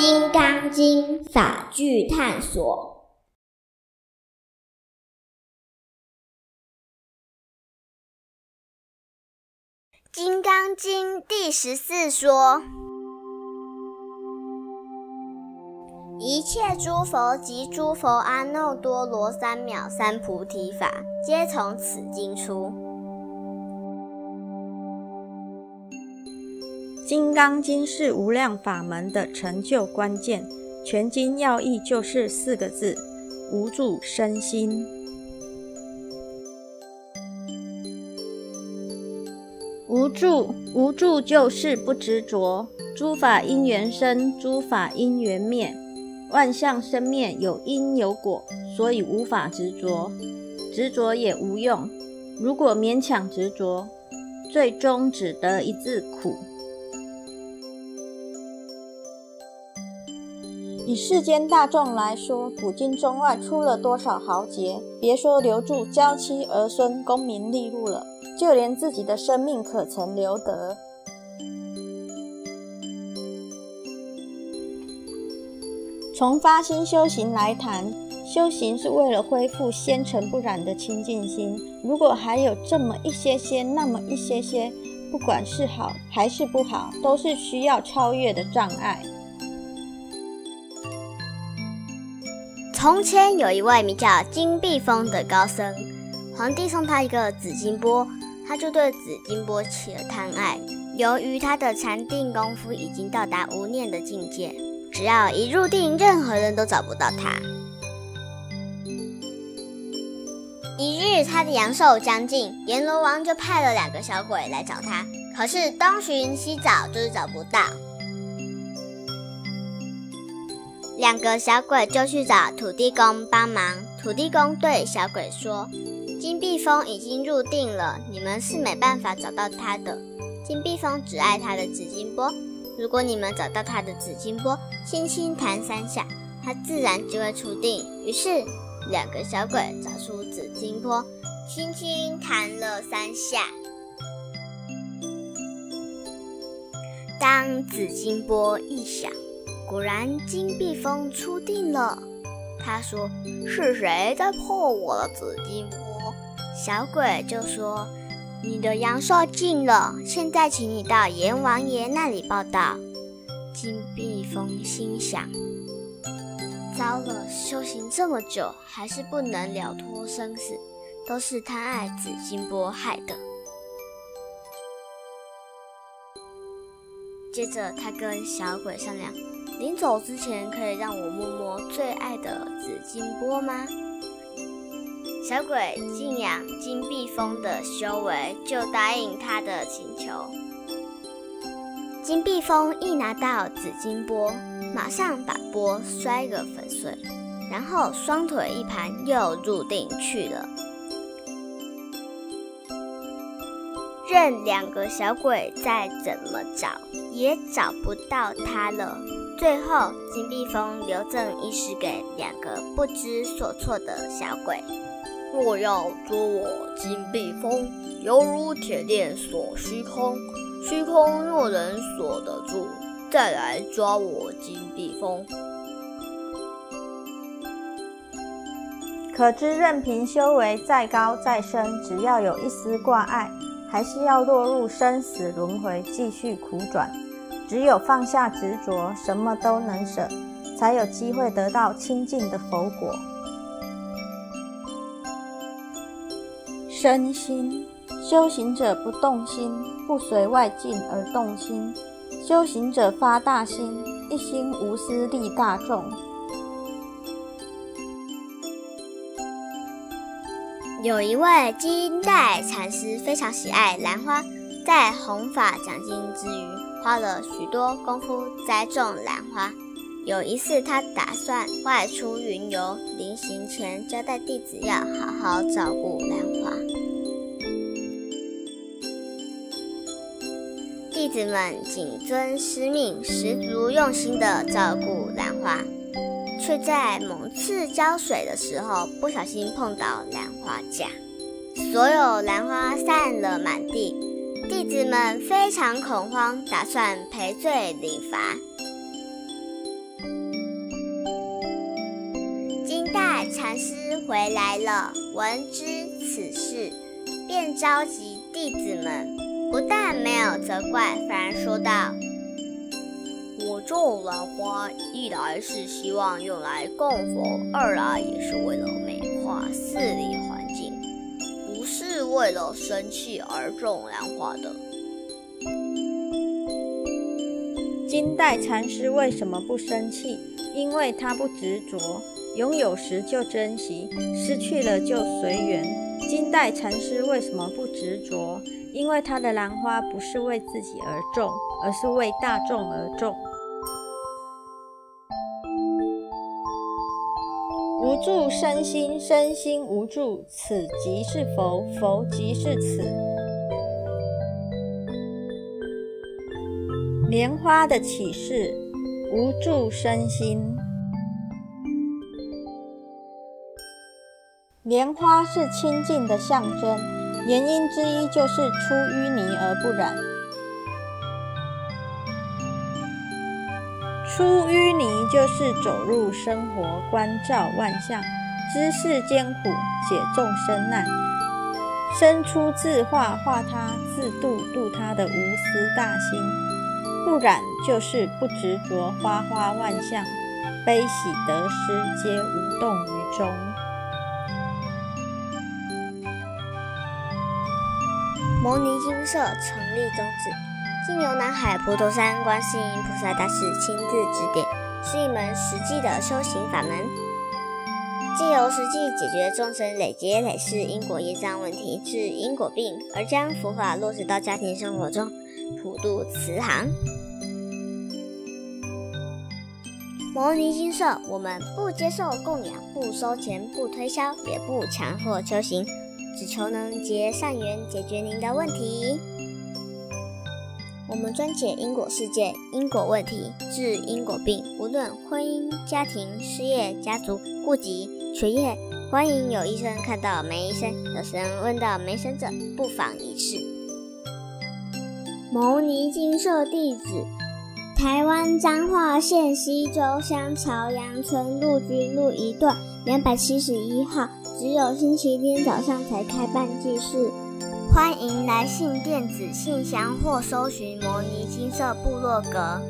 金刚经》法句探索，《金刚经》第十四说：一切诸佛及诸佛阿耨多罗三藐三菩提法，皆从此经出。《金刚经》是无量法门的成就关键，全经要义就是四个字：无住身心。无住，无住就是不执着。诸法因缘生，诸法因缘灭，万象生灭有因有果，所以无法执着，执着也无用。如果勉强执着，最终只得一字苦。以世间大众来说，古今中外出了多少豪杰？别说留住娇妻儿孙、功名利禄了，就连自己的生命可曾留得？从发心修行来谈，修行是为了恢复纤尘不染的清净心。如果还有这么一些些、那么一些些，不管是好还是不好，都是需要超越的障碍。从前有一位名叫金碧峰的高僧，皇帝送他一个紫金钵，他就对紫金钵起了贪爱。由于他的禅定功夫已经到达无念的境界，只要一入定，任何人都找不到他。一日，他的阳寿将近，阎罗王就派了两个小鬼来找他，可是东寻西找就是找不到。两个小鬼就去找土地公帮忙。土地公对小鬼说：“金碧峰已经入定了，你们是没办法找到他的。金碧峰只爱他的紫金钵，如果你们找到他的紫金钵，轻轻弹三下，他自然就会出定。”于是，两个小鬼找出紫金钵，轻轻弹了三下。当紫金钵一响。果然，金碧峰出定了。他说：“是谁在破我的紫金钵？”小鬼就说：“你的阳寿尽了，现在请你到阎王爷那里报道。”金碧峰心想：“糟了，修行这么久，还是不能了脱生死，都是贪爱紫金钵害的。”接着，他跟小鬼商量。临走之前，可以让我摸摸最爱的紫金钵吗？小鬼敬仰金碧峰的修为，就答应他的请求。金碧峰一拿到紫金钵，马上把钵摔个粉碎，然后双腿一盘，又入定去了。任两个小鬼再怎么找，也找不到他了。最后，金碧峰留赠一诗给两个不知所措的小鬼：若要捉我金碧峰，犹如铁链锁虚空；虚空若能锁得住，再来抓我金碧峰。可知，任凭修为再高再深，只要有一丝挂碍，还是要落入生死轮回，继续苦转。只有放下执着，什么都能舍，才有机会得到清净的佛果。身心修行者不动心，不随外境而动心；修行者发大心，一心无私利大众。有一位金代禅师非常喜爱兰花，在弘法讲经之余。花了许多功夫栽种兰花。有一次，他打算外出云游，临行前交代弟子要好好照顾兰花。弟子们谨遵师命，十足用心地照顾兰花，却在某次浇水的时候不小心碰到兰花架，所有兰花散了满地。弟子们非常恐慌，打算赔罪领罚。金代禅师回来了，闻知此事，便召集弟子们，不但没有责怪，反而说道：“我种兰花，一来是希望用来供佛，二来也是为了美化寺里。”为了生气而种兰花的。”金代禅师为什么不生气？因为他不执着，拥有时就珍惜，失去了就随缘。金代禅师为什么不执着？因为他的兰花不是为自己而种，而是为大众而种。助身心，身心无助，此即是佛，佛即是此。莲花的启示：无助身心。莲花是清净的象征，原因之一就是出淤泥而不染。出淤泥就是走入生活，关照万象，知世间苦，解众生难，生出自化化他，自度度他的无私大心。不染就是不执着花花万象，悲喜得失皆无动于衷。摩尼金色成立宗旨，经由南海普陀山观世音菩萨大士亲自指点，是一门实际的修行法门，借由实际解决众生累劫累世因果业障问题，治因果病，而将佛法落实到家庭生活中。普渡慈航，摩尼金舍，我们不接受供养，不收钱，不推销，也不强迫修行，只求能结善缘，解决您的问题。我们专解因果世界、因果问题，治因果病，无论婚姻、家庭、事业、家族、户籍、学业，欢迎有医生看到没医生，有神问到没神者，不妨一试。牟尼金舍地址：台湾彰化县西周乡朝阳村陆军路一段两百七十一号。只有星期天早上才开办祭事，欢迎来信电子信箱或搜寻摩尼金色部落格。